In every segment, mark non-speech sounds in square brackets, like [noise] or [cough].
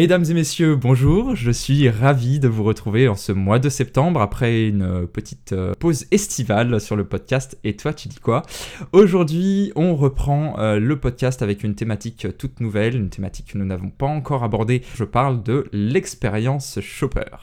Mesdames et messieurs, bonjour, je suis ravi de vous retrouver en ce mois de septembre après une euh, petite euh, pause estivale sur le podcast Et toi tu dis quoi? Aujourd'hui on reprend euh, le podcast avec une thématique toute nouvelle, une thématique que nous n'avons pas encore abordée, je parle de l'expérience shopper.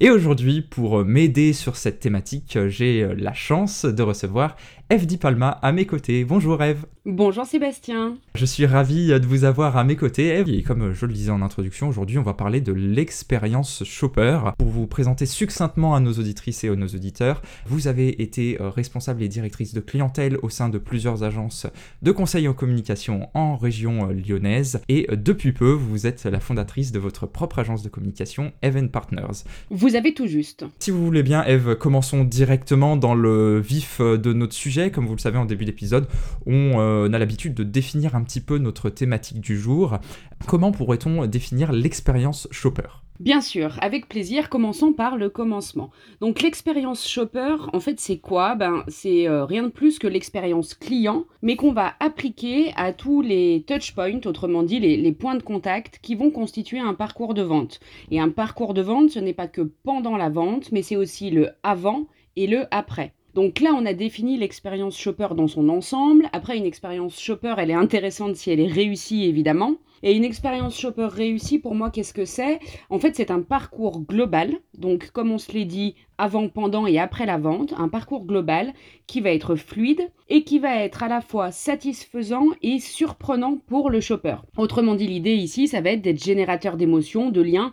Et aujourd'hui pour m'aider sur cette thématique, j'ai la chance de recevoir Eve Di Palma à mes côtés. Bonjour Eve. Bonjour Sébastien. Je suis ravi de vous avoir à mes côtés Eve. Et comme je le disais en introduction, aujourd'hui on va parler de l'expérience shopper. Pour vous présenter succinctement à nos auditrices et à nos auditeurs, vous avez été euh, responsable et directrice de clientèle au sein de plusieurs agences de conseil en communication en région euh, lyonnaise. Et euh, depuis peu, vous êtes la fondatrice de votre propre agence de communication, Even Partners. Vous avez tout juste. Si vous voulez bien, Eve, commençons directement dans le vif de notre sujet comme vous le savez en début d'épisode, on euh, a l'habitude de définir un petit peu notre thématique du jour. Comment pourrait-on définir l'expérience shopper? Bien sûr, avec plaisir, commençons par le commencement. Donc l'expérience shopper, en fait, c'est quoi? Ben, c'est euh, rien de plus que l'expérience client, mais qu'on va appliquer à tous les touch points, autrement dit les, points de contact qui vont constituer un parcours de vente. Et un parcours de vente, ce n'est pas que pendant la vente, mais c'est aussi le avant et le après. Donc là, on a défini l'expérience shopper dans son ensemble. Après, une expérience shopper, elle est intéressante si elle est réussie, évidemment. Et une expérience shopper réussie, pour moi, qu'est-ce que c'est? En fait, c'est un parcours global. Donc, comme on se l'est dit, avant, pendant et après la vente, un parcours global qui va être fluide et qui va être à la fois satisfaisant et surprenant pour le shopper. Autrement dit, l'idée ici, ça va être d'être générateur d'émotions, de liens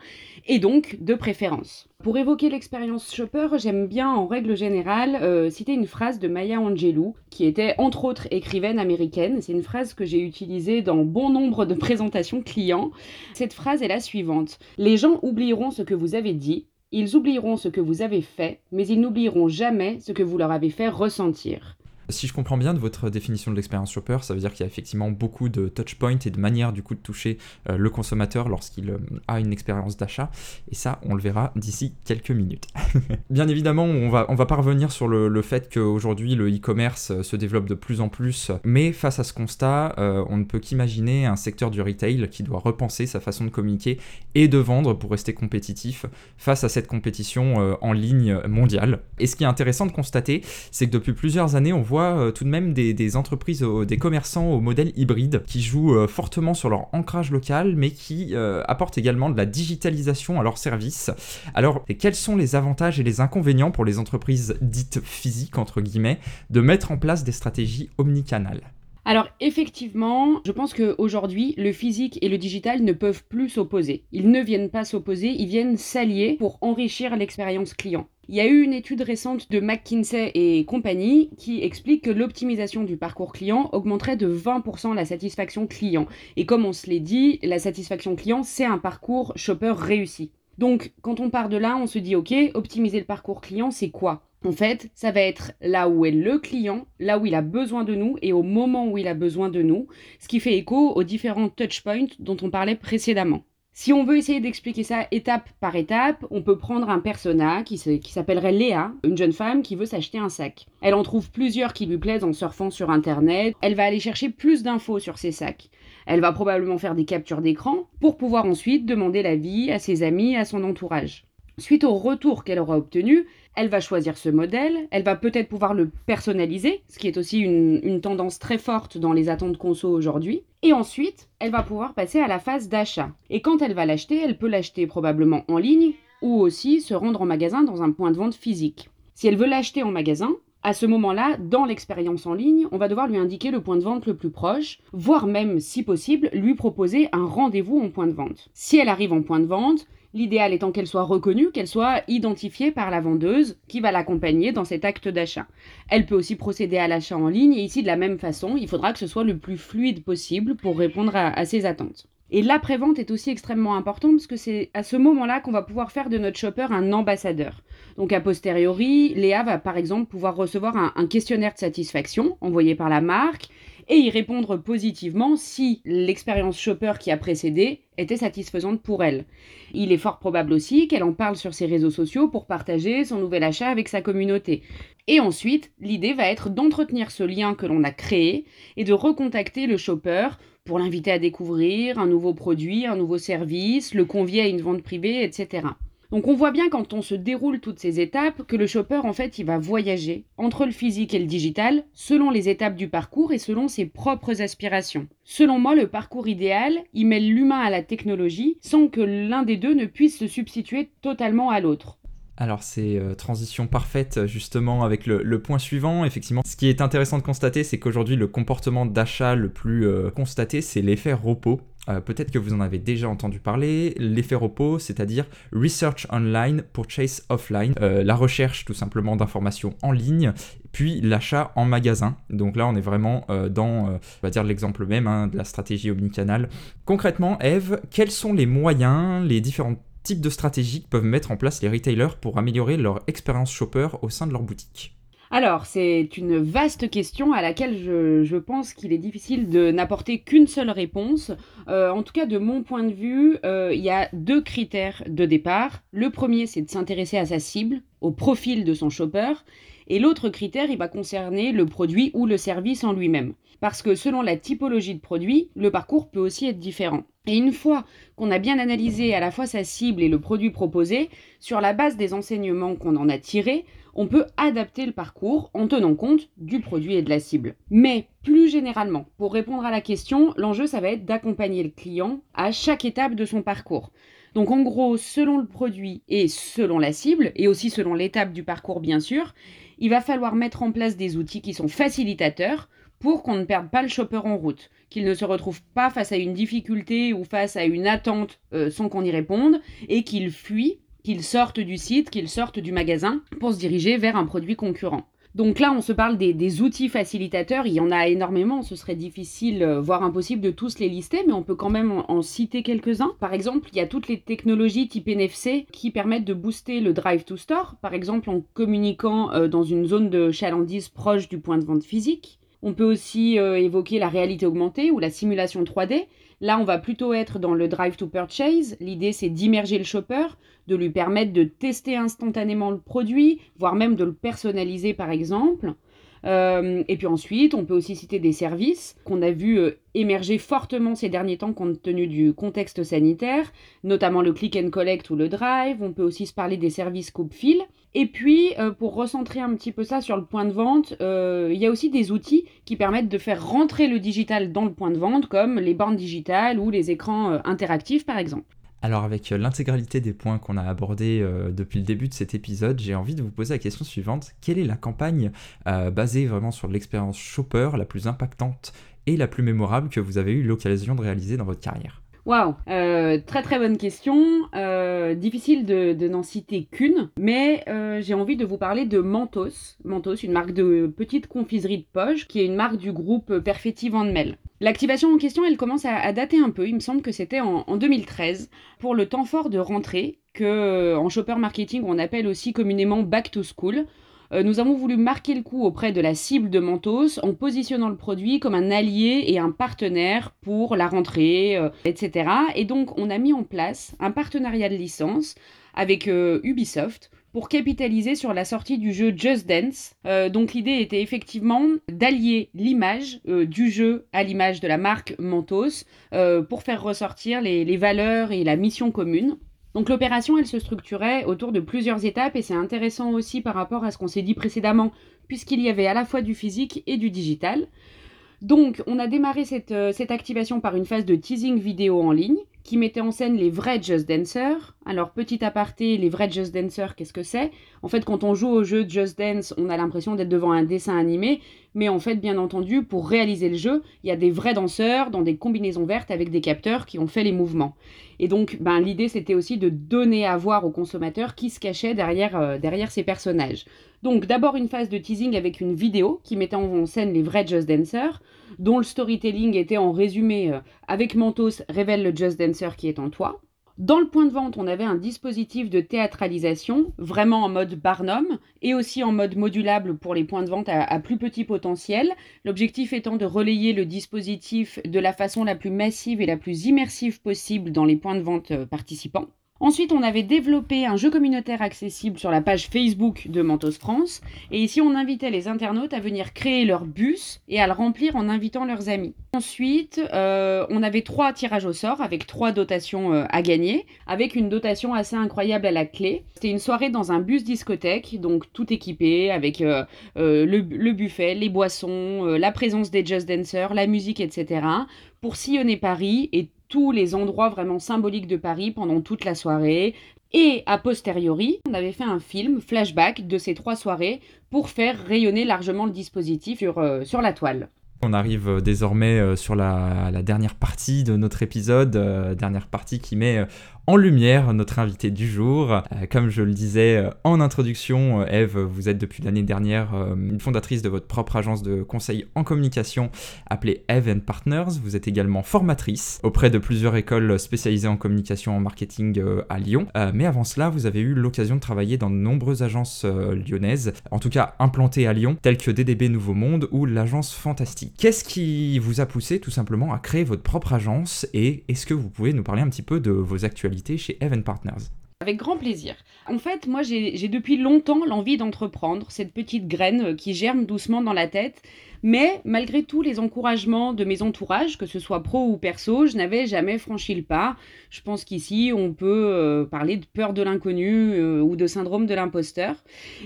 et donc de préférences. Pour évoquer l'expérience shopper, j'aime bien en règle générale euh, citer une phrase de Maya Angelou, qui était entre autres écrivaine américaine. C'est une phrase que j'ai utilisée dans bon nombre de présentations clients. Cette phrase est la suivante. Les gens oublieront ce que vous avez dit, ils oublieront ce que vous avez fait, mais ils n'oublieront jamais ce que vous leur avez fait ressentir. Si je comprends bien de votre définition de l'expérience shopper, ça veut dire qu'il y a effectivement beaucoup de touch points et de manières du coup de toucher euh, le consommateur lorsqu'il euh, a une expérience d'achat. Et ça, on le verra d'ici quelques minutes. [laughs] bien évidemment, on va, on va pas revenir sur le, le fait qu'aujourd'hui le e-commerce euh, se développe de plus en plus. Mais face à ce constat, on ne peut qu'imaginer un secteur du retail qui doit repenser sa façon de communiquer et de vendre pour rester compétitif face à cette compétition en ligne mondiale. Et ce qui est intéressant de constater, c'est que depuis plusieurs années, on voit euh, tout de même des, entreprises, des commerçants au modèle hybride qui jouent euh, fortement sur leur ancrage local, mais qui euh, apportent également de la digitalisation à leur service. Alors, quels sont les avantages et les inconvénients pour les entreprises dites physiques, entre guillemets, de mettre en place des stratégies omnicanales? Alors effectivement, je pense qu'aujourd'hui, le physique et le digital ne peuvent plus s'opposer. Ils ne viennent pas s'opposer, ils viennent s'allier pour enrichir l'expérience client. Il y a eu une étude récente de McKinsey et compagnie qui explique que l'optimisation du parcours client augmenterait de 20% la satisfaction client. Et comme on se l'est dit, la satisfaction client, c'est un parcours shopper réussi. Donc, quand on part de là, on se dit, OK, optimiser le parcours client, c'est quoi? En fait, ça va être là où est le client, là où il a besoin de nous et au moment où il a besoin de nous, ce qui fait écho aux différents touchpoints dont on parlait précédemment. Si on veut essayer d'expliquer ça étape par étape, on peut prendre un persona qui, s'appellerait Léa, une jeune femme qui veut s'acheter un sac. Elle en trouve plusieurs qui lui plaisent en surfant sur Internet. Elle va aller chercher plus d'infos sur ces sacs. Elle va probablement faire des captures d'écran pour pouvoir ensuite demander l'avis à ses amis, à son entourage. Suite au retour qu'elle aura obtenu, elle va choisir ce modèle, elle va peut-être pouvoir le personnaliser, ce qui est aussi une, tendance très forte dans les attentes conso aujourd'hui. Et ensuite, elle va pouvoir passer à la phase d'achat. Et quand elle va l'acheter, elle peut l'acheter probablement en ligne ou aussi se rendre en magasin dans un point de vente physique. Si elle veut l'acheter en magasin, à ce moment-là, dans l'expérience en ligne, on va devoir lui indiquer le point de vente le plus proche, voire même, si possible, lui proposer un rendez-vous en point de vente. Si elle arrive en point de vente, L'idéal étant qu'elle soit reconnue, qu'elle soit identifiée par la vendeuse qui va l'accompagner dans cet acte d'achat. Elle peut aussi procéder à l'achat en ligne et ici de la même façon, il faudra que ce soit le plus fluide possible pour répondre à, ses attentes. Et l'après-vente est aussi extrêmement important parce que c'est à ce moment-là qu'on va pouvoir faire de notre shopper un ambassadeur. Donc a posteriori, Léa va par exemple pouvoir recevoir un questionnaire de satisfaction envoyé par la marque et y répondre positivement si l'expérience shopper qui a précédé était satisfaisante pour elle. Il est fort probable aussi qu'elle en parle sur ses réseaux sociaux pour partager son nouvel achat avec sa communauté. Et ensuite, l'idée va être d'entretenir ce lien que l'on a créé et de recontacter le shopper pour l'inviter à découvrir un nouveau produit, un nouveau service, le convier à une vente privée, etc. Donc on voit bien quand on se déroule toutes ces étapes que le shopper en fait il va voyager entre le physique et le digital selon les étapes du parcours et selon ses propres aspirations. Selon moi le parcours idéal il mêle l'humain à la technologie sans que l'un des deux ne puisse se substituer totalement à l'autre. Alors c'est euh, transition parfaite justement avec le, point suivant. Effectivement, ce qui est intéressant de constater, c'est qu'aujourd'hui le comportement d'achat le plus euh, constaté, c'est l'effet repos. Euh, peut-être que vous en avez déjà entendu parler. L'effet repos, c'est-à-dire Research Online, Purchase Offline, la recherche tout simplement d'informations en ligne, puis l'achat en magasin. Donc là, on est vraiment dans, on va dire l'exemple même hein, de la stratégie omnicanal. Concrètement, Eve, quels sont les moyens, les différentes types de stratégies peuvent mettre en place les retailers pour améliorer leur expérience shopper au sein de leur boutique? Alors, c'est une vaste question à laquelle je, pense qu'il est difficile de n'apporter qu'une seule réponse. Euh, en tout cas, de mon point de vue, euh, il y a deux critères de départ. Le premier, c'est de s'intéresser à sa cible, au profil de son shopper. Et l'autre critère, il va concerner le produit ou le service en lui-même. Parce que selon la typologie de produit, le parcours peut aussi être différent. Et une fois qu'on a bien analysé à la fois sa cible et le produit proposé, sur la base des enseignements qu'on en a tirés, on peut adapter le parcours en tenant compte du produit et de la cible. Mais plus généralement, pour répondre à la question, l'enjeu, ça va être d'accompagner le client à chaque étape de son parcours. Donc en gros, selon le produit et selon la cible, et aussi selon l'étape du parcours bien sûr, il va falloir mettre en place des outils qui sont facilitateurs pour qu'on ne perde pas le shopper en route, qu'il ne se retrouve pas face à une difficulté ou face à une attente euh, sans qu'on y réponde, et qu'il fuit, qu'il sorte du site, qu'il sorte du magasin pour se diriger vers un produit concurrent. Donc là, on se parle des, outils facilitateurs, il y en a énormément, ce serait difficile, euh, voire impossible de tous les lister, mais on peut quand même en, citer quelques-uns. Par exemple, il y a toutes les technologies type NFC qui permettent de booster le drive to store, par exemple en communiquant euh, dans une zone de chalandise proche du point de vente physique. On peut aussi euh, évoquer la réalité augmentée ou la simulation 3D. Là, on va plutôt être dans le drive to purchase. L'idée, c'est d'immerger le shopper, de lui permettre de tester instantanément le produit, voire même de le personnaliser par exemple. Euh, et puis ensuite, on peut aussi citer des services qu'on a vu euh, émerger fortement ces derniers temps compte tenu du contexte sanitaire, notamment le click and collect ou le drive. On peut aussi se parler des services coupe-fil. Et puis, euh, pour recentrer un petit peu ça sur le point de vente, il y a aussi des outils qui permettent de faire rentrer le digital dans le point de vente, comme les bornes digitales ou les écrans interactifs par exemple. Alors avec euh, l'intégralité des points qu'on a abordés euh, depuis le début de cet épisode, j'ai envie de vous poser la question suivante. Quelle est la campagne euh, basée vraiment sur l'expérience shopper la plus impactante et la plus mémorable que vous avez eu l'occasion de réaliser dans votre carrière? Waouh, euh, très très bonne question. Euh, difficile de, n'en citer qu'une, mais euh, j'ai envie de vous parler de Mentos. Mentos, une marque de petite confiserie de poche, qui est une marque du groupe Perfetti Van. L'activation en question, elle commence à, dater un peu. Il me semble que c'était en, en 2013, pour le temps fort de rentrée, que en shopper marketing on appelle aussi communément back to school. Euh, nous avons voulu marquer le coup auprès de la cible de Mentos en positionnant le produit comme un allié et un partenaire pour la rentrée, euh, etc. Et donc on a mis en place un partenariat de licence avec euh, Ubisoft pour capitaliser sur la sortie du jeu Just Dance. donc l'idée était effectivement d'allier l'image du jeu à l'image de la marque Mentos pour faire ressortir les valeurs et la mission commune. Donc l'opération, elle se structurait autour de plusieurs étapes et c'est intéressant aussi par rapport à ce qu'on s'est dit précédemment, puisqu'il y avait à la fois du physique et du digital. Donc on a démarré cette, euh, activation par une phase de teasing vidéo en ligne qui mettait en scène les vrais Just Dancers. Alors, petit aparté, les vrais Just Dancers, qu'est-ce que c'est? En fait, quand on joue au jeu Just Dance, on a l'impression d'être devant un dessin animé, mais en fait, bien entendu, pour réaliser le jeu, il y a des vrais danseurs dans des combinaisons vertes avec des capteurs qui ont fait les mouvements. Et donc, ben, l'idée, c'était aussi de donner à voir aux consommateurs qui se cachait derrière, euh, derrière ces personnages. Donc, d'abord une phase de teasing avec une vidéo qui mettait en scène les vrais Just Dancers, dont le storytelling était en résumé euh, avec Mentos révèle le Just Dancer qui est en toi. Dans le point de vente, on avait un dispositif de théâtralisation, vraiment en mode Barnum, et aussi en mode modulable pour les points de vente à, plus petit potentiel. L'objectif étant de relayer le dispositif de la façon la plus massive et la plus immersive possible dans les points de vente euh, participants. Ensuite, on avait développé un jeu communautaire accessible sur la page Facebook de Mentos France. Et ici, on invitait les internautes à venir créer leur bus et à le remplir en invitant leurs amis. Ensuite, euh, on avait trois tirages au sort avec trois dotations euh, à gagner, avec une dotation assez incroyable à la clé. C'était une soirée dans un bus discothèque, donc tout équipé avec euh, le, le, buffet, les boissons, la présence des Just Dancers, la musique, etc. pour sillonner Paris et tous les endroits vraiment symboliques de Paris pendant toute la soirée. Et a posteriori, on avait fait un film flashback de ces trois soirées pour faire rayonner largement le dispositif sur, euh, sur la toile. On arrive euh, désormais euh, sur la, dernière partie de notre épisode, dernière partie qui met en lumière notre invité du jour. Euh, comme je le disais euh, en introduction, euh, Eve, vous êtes depuis l'année dernière une fondatrice de votre propre agence de conseil en communication appelée Eve Partners. Vous êtes également formatrice auprès de plusieurs écoles spécialisées en communication en marketing à Lyon. mais avant cela, vous avez eu l'occasion de travailler dans de nombreuses agences lyonnaises, en tout cas implantées à Lyon, telles que DDB Nouveau Monde ou l'agence Fantastique. Qu'est-ce qui vous a poussé tout simplement à créer votre propre agence et est-ce que vous pouvez nous parler un petit peu de vos actualités? Chez Evan Partners. Avec grand plaisir. En fait, moi, j'ai depuis longtemps l'envie d'entreprendre, cette petite graine qui germe doucement dans la tête. Mais malgré tous les encouragements de mes entourages, que ce soit pro ou perso, je n'avais jamais franchi le pas. Je pense qu'ici, on peut euh, parler de peur de l'inconnu euh, ou de syndrome de l'imposteur.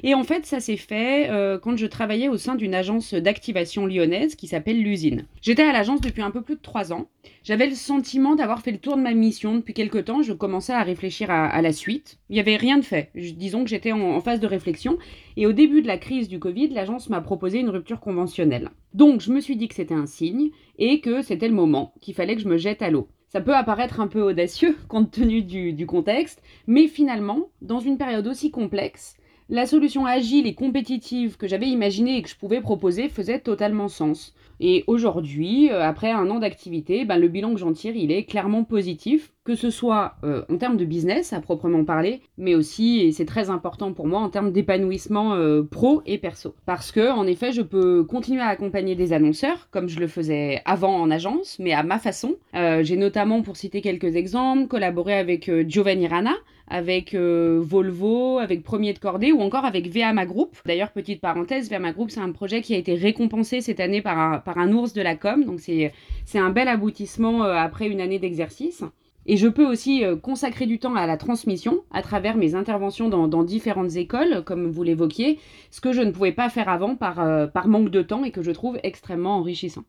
Et en fait, ça s'est fait euh, quand je travaillais au sein d'une agence d'activation lyonnaise qui s'appelle l'usine. J'étais à l'agence depuis un peu plus de trois ans. J'avais le sentiment d'avoir fait le tour de ma mission depuis quelques temps. Je commençais à réfléchir à, la suite. Il n'y avait rien de fait. disons que j'étais en phase de réflexion. Et au début de la crise du Covid, l'agence m'a proposé une rupture conventionnelle. Donc je me suis dit que c'était un signe et que c'était le moment, qu'il fallait que je me jette à l'eau. Ça peut apparaître un peu audacieux [laughs] compte tenu du, contexte, mais finalement, dans une période aussi complexe, la solution agile et compétitive que j'avais imaginée et que je pouvais proposer faisait totalement sens. Et aujourd'hui, euh, après un an d'activité, ben, le bilan que j'en tire, il est clairement positif, que ce soit euh, en termes de business à proprement parler, mais aussi, et c'est très important pour moi, en termes d'épanouissement euh, pro et perso. Parce que, en effet, je peux continuer à accompagner des annonceurs, comme je le faisais avant en agence, mais à ma façon. J'ai notamment, pour citer quelques exemples, collaboré avec Giovanni Rana, avec Volvo, avec Premier de Cordée ou encore avec VAMA Group. D'ailleurs, petite parenthèse, VAMA Group, c'est un projet qui a été récompensé cette année par un, ours de la com. Donc c'est un bel aboutissement euh, après une année d'exercice. Et je peux aussi euh, consacrer du temps à la transmission à travers mes interventions dans, différentes écoles, comme vous l'évoquiez, ce que je ne pouvais pas faire avant par, euh, par manque de temps et que je trouve extrêmement enrichissant.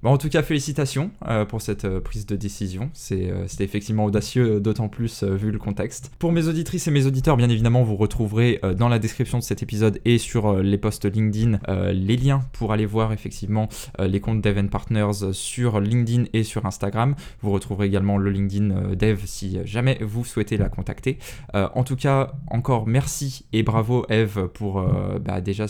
Bon, en tout cas, félicitations euh, pour cette euh, prise de décision. C'est, euh, c'était effectivement audacieux, d'autant plus vu le contexte. Pour mes auditrices et mes auditeurs, bien évidemment, vous retrouverez dans la description de cet épisode et sur les posts LinkedIn les liens pour aller voir effectivement les comptes Dev Partners sur LinkedIn et sur Instagram. Vous retrouverez également le LinkedIn Dev si jamais vous souhaitez la contacter. en tout cas, encore merci et bravo Eve pour bah, déjà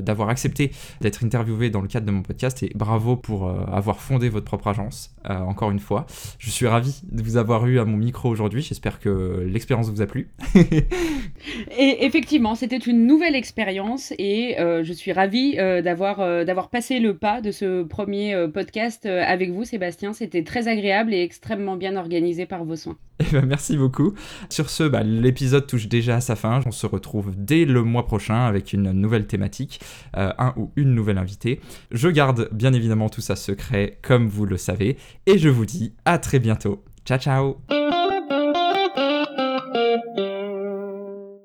d'avoir accepté d'être interviewée dans le cadre de mon podcast et bravo pour avoir fondé votre propre agence, euh, encore une fois. Je suis ravi de vous avoir eu à mon micro aujourd'hui. J'espère que l'expérience vous a plu. [laughs] et effectivement, c'était une nouvelle expérience et euh, je suis ravie d'avoir d'avoir passé le pas de ce premier podcast avec vous, Sébastien. C'était très agréable et extrêmement bien organisé par vos soins. [laughs] Eh ben, merci beaucoup. Sur ce, bah, l'épisode touche déjà à sa fin. On se retrouve dès le mois prochain avec une nouvelle thématique, un ou une nouvelle invitée. Je garde bien évidemment tout ça secret comme vous le savez. Et je vous dis à très bientôt. Ciao ciao